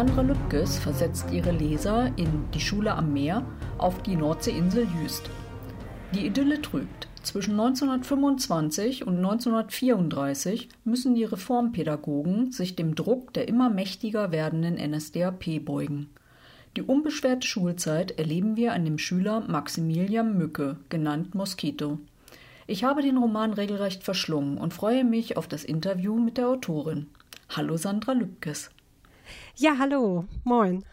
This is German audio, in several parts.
Sandra Lübkes versetzt ihre Leser in Die Schule am Meer auf die Nordseeinsel Jüst. Die Idylle trügt. Zwischen 1925 und 1934 müssen die Reformpädagogen sich dem Druck der immer mächtiger werdenden NSDAP beugen. Die unbeschwerte Schulzeit erleben wir an dem Schüler Maximilian Mücke, genannt Mosquito. Ich habe den Roman regelrecht verschlungen und freue mich auf das Interview mit der Autorin. Hallo Sandra Lübkes. Ja, hallo, moin.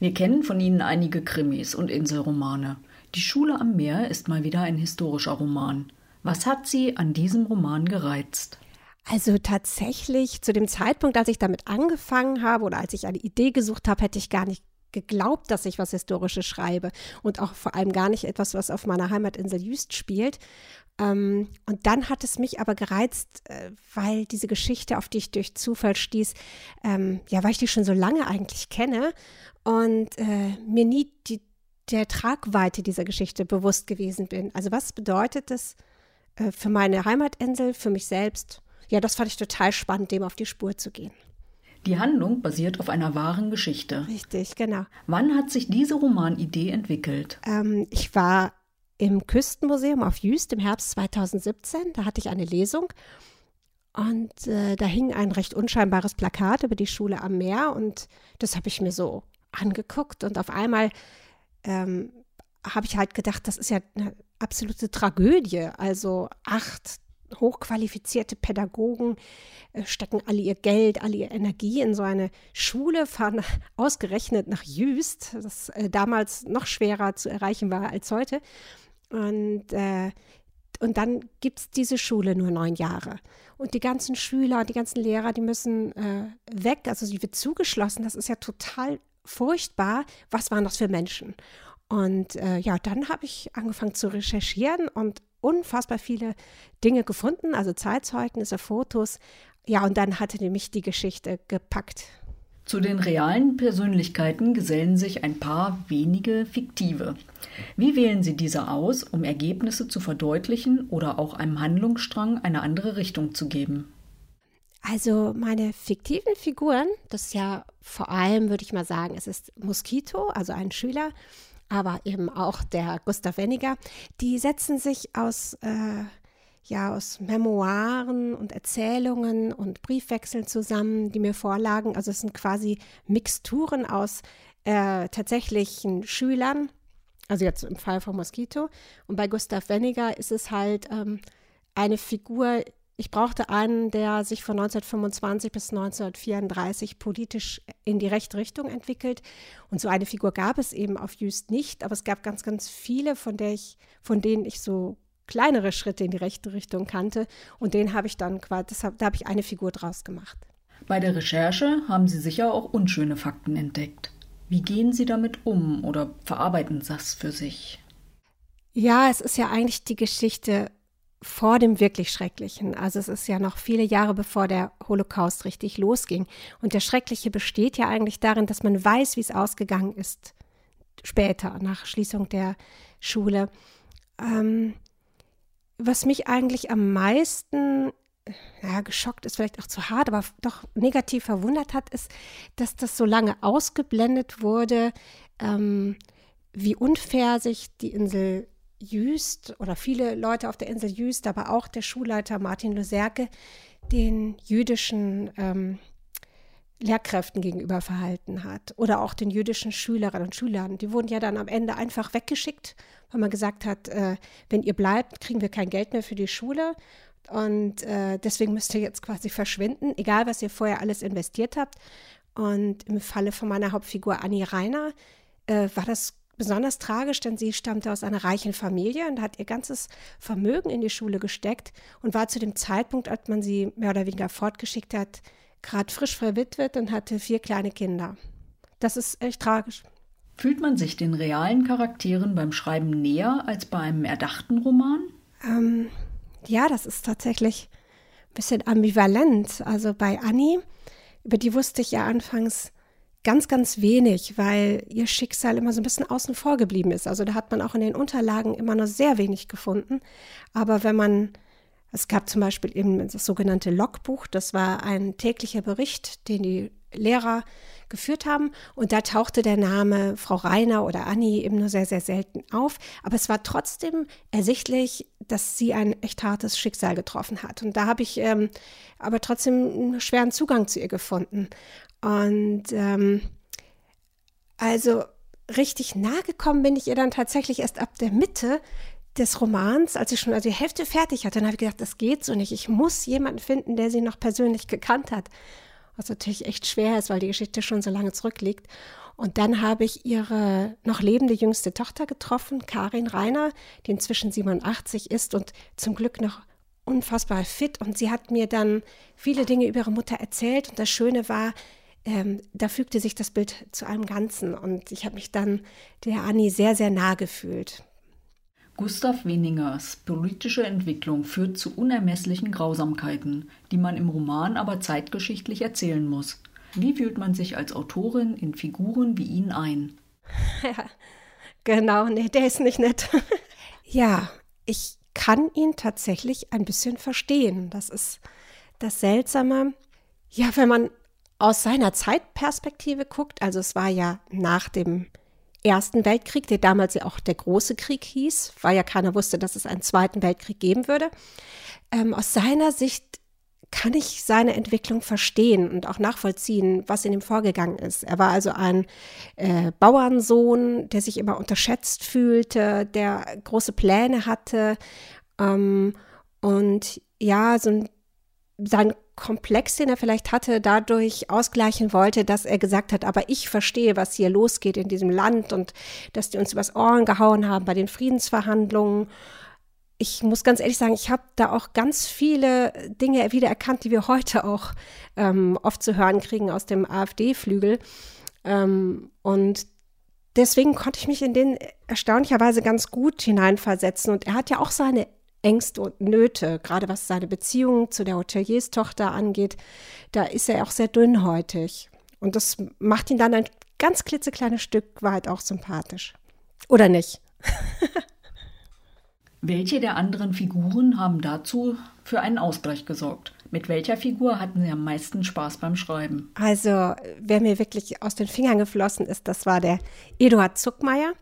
Wir kennen von Ihnen einige Krimis und Inselromane. Die Schule am Meer ist mal wieder ein historischer Roman. Was hat Sie an diesem Roman gereizt? Also tatsächlich, zu dem Zeitpunkt, als ich damit angefangen habe oder als ich eine Idee gesucht habe, hätte ich gar nicht geglaubt, dass ich was Historisches schreibe und auch vor allem gar nicht etwas, was auf meiner Heimatinsel Jüst spielt. Ähm, und dann hat es mich aber gereizt, äh, weil diese Geschichte, auf die ich durch Zufall stieß, ähm, ja, weil ich die schon so lange eigentlich kenne und äh, mir nie die, der Tragweite dieser Geschichte bewusst gewesen bin. Also was bedeutet das äh, für meine Heimatinsel, für mich selbst? Ja, das fand ich total spannend, dem auf die Spur zu gehen. Die Handlung basiert auf einer wahren Geschichte. Richtig, genau. Wann hat sich diese Romanidee entwickelt? Ähm, ich war im Küstenmuseum auf Jüst im Herbst 2017. Da hatte ich eine Lesung und äh, da hing ein recht unscheinbares Plakat über die Schule am Meer und das habe ich mir so angeguckt und auf einmal ähm, habe ich halt gedacht, das ist ja eine absolute Tragödie. Also acht hochqualifizierte Pädagogen äh, stecken alle ihr Geld, alle ihre Energie in so eine Schule, fahren ausgerechnet nach Jüst, das äh, damals noch schwerer zu erreichen war als heute. Und, äh, und dann gibt es diese Schule nur neun Jahre. Und die ganzen Schüler und die ganzen Lehrer, die müssen äh, weg. Also sie wird zugeschlossen. Das ist ja total furchtbar. Was waren das für Menschen? Und äh, ja, dann habe ich angefangen zu recherchieren und unfassbar viele Dinge gefunden, also Zeitzeugnisse, Fotos. Ja, und dann hatte mich die Geschichte gepackt. Zu den realen Persönlichkeiten gesellen sich ein paar wenige fiktive. Wie wählen Sie diese aus, um Ergebnisse zu verdeutlichen oder auch einem Handlungsstrang eine andere Richtung zu geben? Also meine fiktiven Figuren, das ist ja vor allem, würde ich mal sagen, es ist Mosquito, also ein Schüler, aber eben auch der Gustav Weniger, die setzen sich aus äh, ja aus Memoiren und Erzählungen und Briefwechseln zusammen, die mir vorlagen. Also es sind quasi Mixturen aus äh, tatsächlichen Schülern, also jetzt im Fall von Mosquito. Und bei Gustav Weniger ist es halt ähm, eine Figur, ich brauchte einen, der sich von 1925 bis 1934 politisch in die rechte Richtung entwickelt. Und so eine Figur gab es eben auf Jüst nicht, aber es gab ganz, ganz viele, von, der ich, von denen ich so kleinere Schritte in die rechte Richtung kannte. Und den habe ich dann quasi, da habe ich eine Figur draus gemacht. Bei der Recherche haben Sie sicher auch unschöne Fakten entdeckt. Wie gehen Sie damit um oder verarbeiten Sie das für sich? Ja, es ist ja eigentlich die Geschichte vor dem wirklich Schrecklichen. Also es ist ja noch viele Jahre bevor der Holocaust richtig losging. Und der Schreckliche besteht ja eigentlich darin, dass man weiß, wie es ausgegangen ist später, nach Schließung der Schule. Ähm, was mich eigentlich am meisten ja, geschockt ist vielleicht auch zu hart, aber doch negativ verwundert hat, ist, dass das so lange ausgeblendet wurde, ähm, wie unfair sich die Insel Jüst oder viele Leute auf der Insel Jüst, aber auch der Schulleiter Martin Luserke den jüdischen ähm, Lehrkräften gegenüber verhalten hat oder auch den jüdischen Schülerinnen und Schülern. Die wurden ja dann am Ende einfach weggeschickt, weil man gesagt hat, äh, wenn ihr bleibt, kriegen wir kein Geld mehr für die Schule und äh, deswegen müsst ihr jetzt quasi verschwinden, egal was ihr vorher alles investiert habt. Und im Falle von meiner Hauptfigur Annie Reiner äh, war das besonders tragisch, denn sie stammte aus einer reichen Familie und hat ihr ganzes Vermögen in die Schule gesteckt und war zu dem Zeitpunkt, als man sie mehr oder weniger fortgeschickt hat, gerade frisch verwitwet und hatte vier kleine Kinder. Das ist echt tragisch. Fühlt man sich den realen Charakteren beim Schreiben näher als bei einem erdachten Roman? Ähm, ja, das ist tatsächlich ein bisschen ambivalent. Also bei Annie, über die wusste ich ja anfangs ganz, ganz wenig, weil ihr Schicksal immer so ein bisschen außen vor geblieben ist. Also da hat man auch in den Unterlagen immer nur sehr wenig gefunden. Aber wenn man es gab zum Beispiel eben das sogenannte Logbuch, das war ein täglicher Bericht, den die Lehrer geführt haben. Und da tauchte der Name Frau Reiner oder Anni eben nur sehr, sehr selten auf. Aber es war trotzdem ersichtlich, dass sie ein echt hartes Schicksal getroffen hat. Und da habe ich ähm, aber trotzdem einen schweren Zugang zu ihr gefunden. Und ähm, also richtig nahe gekommen bin ich ihr dann tatsächlich erst ab der Mitte des Romans, als ich schon also die Hälfte fertig hatte, dann habe ich gedacht, das geht so nicht. Ich muss jemanden finden, der sie noch persönlich gekannt hat. Was natürlich echt schwer ist, weil die Geschichte schon so lange zurückliegt. Und dann habe ich ihre noch lebende jüngste Tochter getroffen, Karin Reiner, die inzwischen 87 ist und zum Glück noch unfassbar fit. Und sie hat mir dann viele Dinge über ihre Mutter erzählt. Und das Schöne war, ähm, da fügte sich das Bild zu einem Ganzen. Und ich habe mich dann der Annie sehr, sehr nah gefühlt. Gustav Weningers politische Entwicklung führt zu unermesslichen Grausamkeiten, die man im Roman aber zeitgeschichtlich erzählen muss. Wie fühlt man sich als Autorin in Figuren wie ihn ein? Ja, genau, nee, der ist nicht nett. ja, ich kann ihn tatsächlich ein bisschen verstehen. Das ist das Seltsame. Ja, wenn man aus seiner Zeitperspektive guckt, also es war ja nach dem Ersten Weltkrieg, der damals ja auch der große Krieg hieß, weil ja keiner wusste, dass es einen Zweiten Weltkrieg geben würde. Ähm, aus seiner Sicht kann ich seine Entwicklung verstehen und auch nachvollziehen, was in ihm vorgegangen ist. Er war also ein äh, Bauernsohn, der sich immer unterschätzt fühlte, der große Pläne hatte ähm, und ja, so ein, sein Komplex, den er vielleicht hatte, dadurch ausgleichen wollte, dass er gesagt hat, aber ich verstehe, was hier losgeht in diesem Land und dass die uns übers Ohren gehauen haben bei den Friedensverhandlungen. Ich muss ganz ehrlich sagen, ich habe da auch ganz viele Dinge wiedererkannt, die wir heute auch ähm, oft zu hören kriegen aus dem AfD-Flügel. Ähm, und deswegen konnte ich mich in den erstaunlicherweise ganz gut hineinversetzen. Und er hat ja auch seine Ängste und Nöte, gerade was seine Beziehung zu der Hotelierstochter angeht, da ist er auch sehr dünnhäutig. Und das macht ihn dann ein ganz klitzekleines Stück weit auch sympathisch. Oder nicht? Welche der anderen Figuren haben dazu für einen Ausgleich gesorgt? Mit welcher Figur hatten Sie am meisten Spaß beim Schreiben? Also, wer mir wirklich aus den Fingern geflossen ist, das war der Eduard Zuckmeier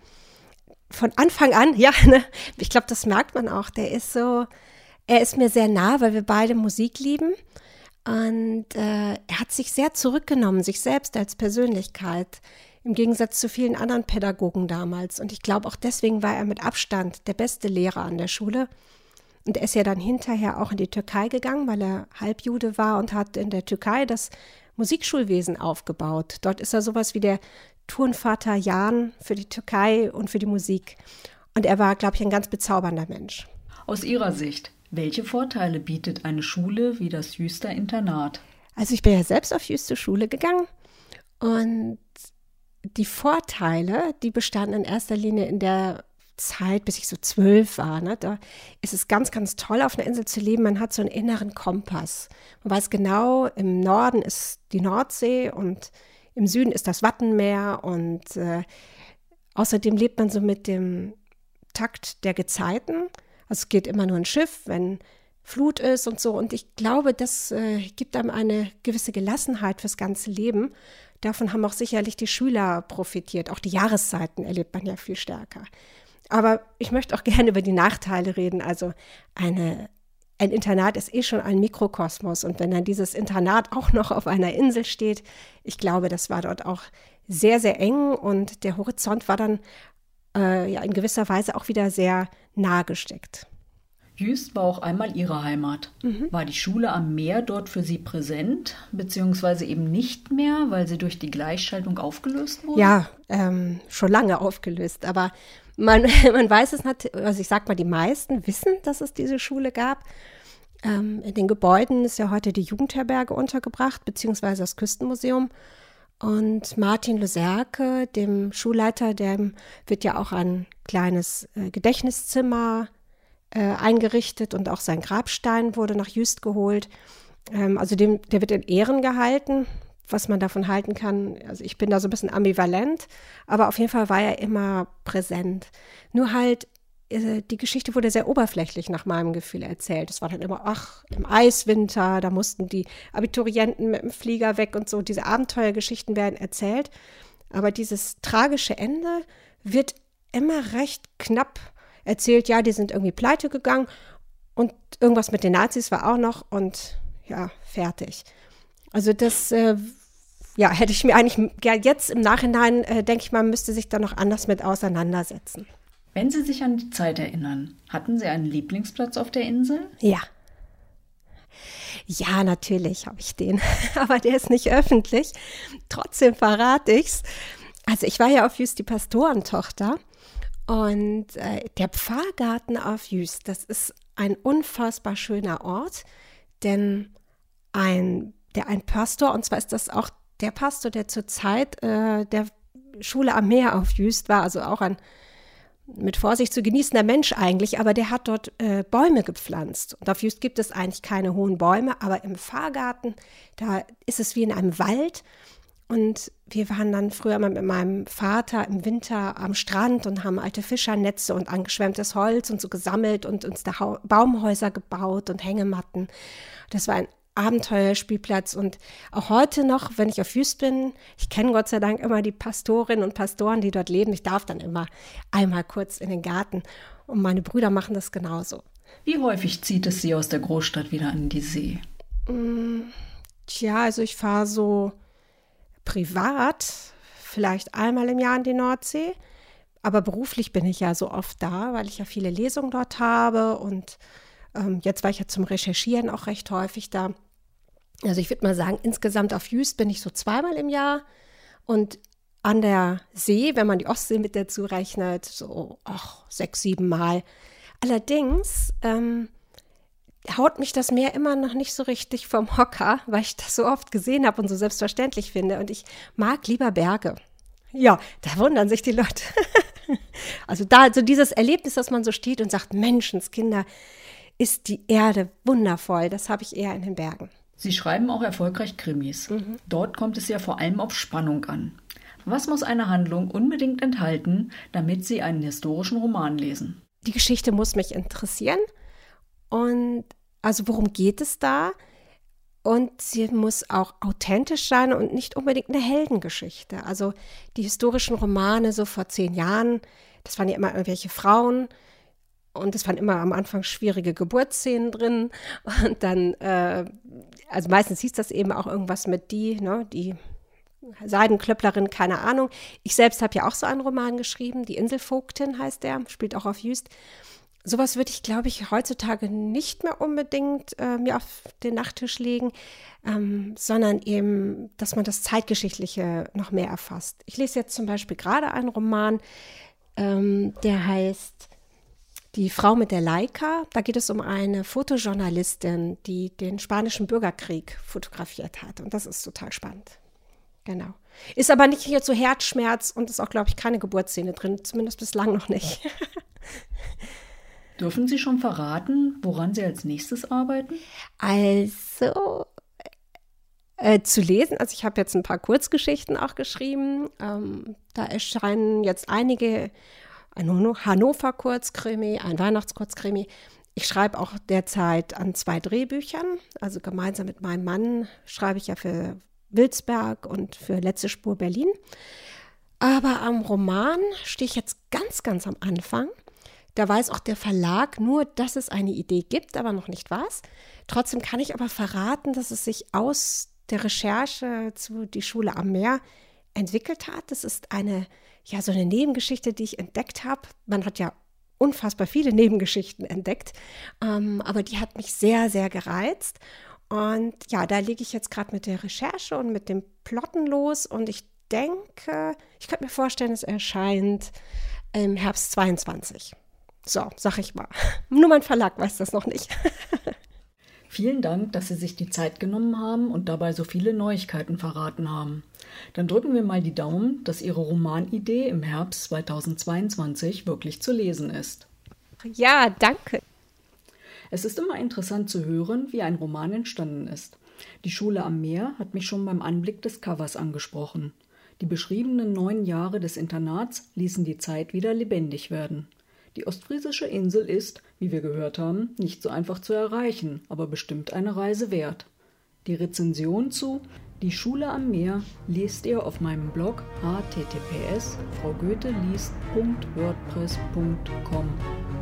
von Anfang an, ja, ne, ich glaube, das merkt man auch, der ist so, er ist mir sehr nah, weil wir beide Musik lieben. Und äh, er hat sich sehr zurückgenommen, sich selbst als Persönlichkeit, im Gegensatz zu vielen anderen Pädagogen damals. Und ich glaube, auch deswegen war er mit Abstand der beste Lehrer an der Schule. Und er ist ja dann hinterher auch in die Türkei gegangen, weil er Halbjude war und hat in der Türkei das Musikschulwesen aufgebaut. Dort ist er sowas wie der Turnvater Jan für die Türkei und für die Musik. Und er war, glaube ich, ein ganz bezaubernder Mensch. Aus Ihrer Sicht, welche Vorteile bietet eine Schule wie das Jüster Internat? Also ich bin ja selbst auf Jüster Schule gegangen und die Vorteile, die bestanden in erster Linie in der Zeit, bis ich so zwölf war. Ne? Da ist es ganz, ganz toll, auf einer Insel zu leben. Man hat so einen inneren Kompass. Man weiß genau, im Norden ist die Nordsee und im Süden ist das Wattenmeer und äh, außerdem lebt man so mit dem Takt der Gezeiten. Also es geht immer nur ein Schiff, wenn Flut ist und so. Und ich glaube, das äh, gibt einem eine gewisse Gelassenheit fürs ganze Leben. Davon haben auch sicherlich die Schüler profitiert. Auch die Jahreszeiten erlebt man ja viel stärker. Aber ich möchte auch gerne über die Nachteile reden. Also eine ein Internat ist eh schon ein Mikrokosmos. Und wenn dann dieses Internat auch noch auf einer Insel steht, ich glaube, das war dort auch sehr, sehr eng und der Horizont war dann äh, ja in gewisser Weise auch wieder sehr nah gesteckt. Jüst war auch einmal ihre Heimat. Mhm. War die Schule am Meer dort für Sie präsent, beziehungsweise eben nicht mehr, weil sie durch die Gleichschaltung aufgelöst wurde? Ja, ähm, schon lange aufgelöst. Aber man, man weiß es natürlich, also ich sag mal, die meisten wissen, dass es diese Schule gab. Ähm, in den Gebäuden ist ja heute die Jugendherberge untergebracht, beziehungsweise das Küstenmuseum. Und Martin Luserke, dem Schulleiter, dem wird ja auch ein kleines äh, Gedächtniszimmer äh, eingerichtet und auch sein Grabstein wurde nach Jüst geholt. Ähm, also dem, der wird in Ehren gehalten was man davon halten kann. Also ich bin da so ein bisschen ambivalent, aber auf jeden Fall war er immer präsent. Nur halt die Geschichte wurde sehr oberflächlich nach meinem Gefühl erzählt. Es war dann immer, ach, im Eiswinter, da mussten die Abiturienten mit dem Flieger weg und so. Diese Abenteuergeschichten werden erzählt. Aber dieses tragische Ende wird immer recht knapp erzählt. Ja, die sind irgendwie pleite gegangen und irgendwas mit den Nazis war auch noch und ja, fertig. Also das äh, ja, hätte ich mir eigentlich ja, jetzt im Nachhinein, äh, denke ich mal, müsste sich da noch anders mit auseinandersetzen. Wenn Sie sich an die Zeit erinnern, hatten Sie einen Lieblingsplatz auf der Insel? Ja. Ja, natürlich habe ich den, aber der ist nicht öffentlich. Trotzdem verrate ich's. Also ich war ja auf Jüst die Pastorentochter und äh, der Pfarrgarten auf Jüst, das ist ein unfassbar schöner Ort, denn ein, der ein Pastor, und zwar ist das auch der Pastor, der zur Zeit äh, der Schule am Meer auf Jüst war, also auch ein mit Vorsicht zu genießender Mensch eigentlich, aber der hat dort äh, Bäume gepflanzt. Und auf Jüst gibt es eigentlich keine hohen Bäume, aber im Fahrgarten, da ist es wie in einem Wald. Und wir waren dann früher mal mit meinem Vater im Winter am Strand und haben alte Fischernetze und angeschwemmtes Holz und so gesammelt und uns da Baumhäuser gebaut und Hängematten. Das war ein Abenteuerspielplatz und auch heute noch, wenn ich auf Wüst bin, ich kenne Gott sei Dank immer die Pastorinnen und Pastoren, die dort leben. Ich darf dann immer einmal kurz in den Garten und meine Brüder machen das genauso. Wie häufig zieht es Sie aus der Großstadt wieder an die See? Mm, tja, also ich fahre so privat vielleicht einmal im Jahr in die Nordsee, aber beruflich bin ich ja so oft da, weil ich ja viele Lesungen dort habe und ähm, jetzt war ich ja zum Recherchieren auch recht häufig da. Also ich würde mal sagen, insgesamt auf Jüst bin ich so zweimal im Jahr und an der See, wenn man die Ostsee mit dazu rechnet, so ach, sechs, sieben Mal. Allerdings ähm, haut mich das Meer immer noch nicht so richtig vom Hocker, weil ich das so oft gesehen habe und so selbstverständlich finde. Und ich mag lieber Berge. Ja, da wundern sich die Leute. also da, also dieses Erlebnis, dass man so steht und sagt, Menschenskinder, ist die Erde wundervoll. Das habe ich eher in den Bergen. Sie schreiben auch erfolgreich Krimis. Mhm. Dort kommt es ja vor allem auf Spannung an. Was muss eine Handlung unbedingt enthalten, damit Sie einen historischen Roman lesen? Die Geschichte muss mich interessieren. Und also worum geht es da? Und sie muss auch authentisch sein und nicht unbedingt eine Heldengeschichte. Also die historischen Romane so vor zehn Jahren, das waren ja immer irgendwelche Frauen, und es waren immer am Anfang schwierige Geburtsszenen drin. Und dann, äh, also meistens hieß das eben auch irgendwas mit die, ne, die Seidenklöpplerin, keine Ahnung. Ich selbst habe ja auch so einen Roman geschrieben, Die Inselvogtin heißt der, spielt auch auf Jüst. Sowas würde ich, glaube ich, heutzutage nicht mehr unbedingt äh, mir auf den Nachttisch legen, ähm, sondern eben, dass man das Zeitgeschichtliche noch mehr erfasst. Ich lese jetzt zum Beispiel gerade einen Roman, ähm, der heißt die Frau mit der Leica, da geht es um eine Fotojournalistin, die den spanischen Bürgerkrieg fotografiert hat. Und das ist total spannend. Genau. Ist aber nicht hier zu Herzschmerz und ist auch, glaube ich, keine Geburtsszene drin, zumindest bislang noch nicht. Dürfen Sie schon verraten, woran Sie als nächstes arbeiten? Also, äh, zu lesen. Also ich habe jetzt ein paar Kurzgeschichten auch geschrieben. Ähm, da erscheinen jetzt einige ein Hannover-Kurzkrimi, ein Weihnachtskurzkrimi. Ich schreibe auch derzeit an zwei Drehbüchern. Also gemeinsam mit meinem Mann schreibe ich ja für Wilsberg und für Letzte Spur Berlin. Aber am Roman stehe ich jetzt ganz, ganz am Anfang. Da weiß auch der Verlag nur, dass es eine Idee gibt, aber noch nicht was. Trotzdem kann ich aber verraten, dass es sich aus der Recherche zu Die Schule am Meer entwickelt hat. Das ist eine ja, so eine Nebengeschichte, die ich entdeckt habe. Man hat ja unfassbar viele Nebengeschichten entdeckt, ähm, aber die hat mich sehr, sehr gereizt. Und ja, da lege ich jetzt gerade mit der Recherche und mit dem Plotten los und ich denke, ich könnte mir vorstellen, es erscheint im Herbst 22. So, sag ich mal. Nur mein Verlag weiß das noch nicht. Vielen Dank, dass Sie sich die Zeit genommen haben und dabei so viele Neuigkeiten verraten haben. Dann drücken wir mal die Daumen, dass Ihre Romanidee im Herbst 2022 wirklich zu lesen ist. Ja, danke. Es ist immer interessant zu hören, wie ein Roman entstanden ist. Die Schule am Meer hat mich schon beim Anblick des Covers angesprochen. Die beschriebenen neun Jahre des Internats ließen die Zeit wieder lebendig werden. Die ostfriesische Insel ist, wie wir gehört haben, nicht so einfach zu erreichen, aber bestimmt eine Reise wert. Die Rezension zu Die Schule am Meer lest ihr auf meinem Blog https fraugoetheliest.wordpress.com.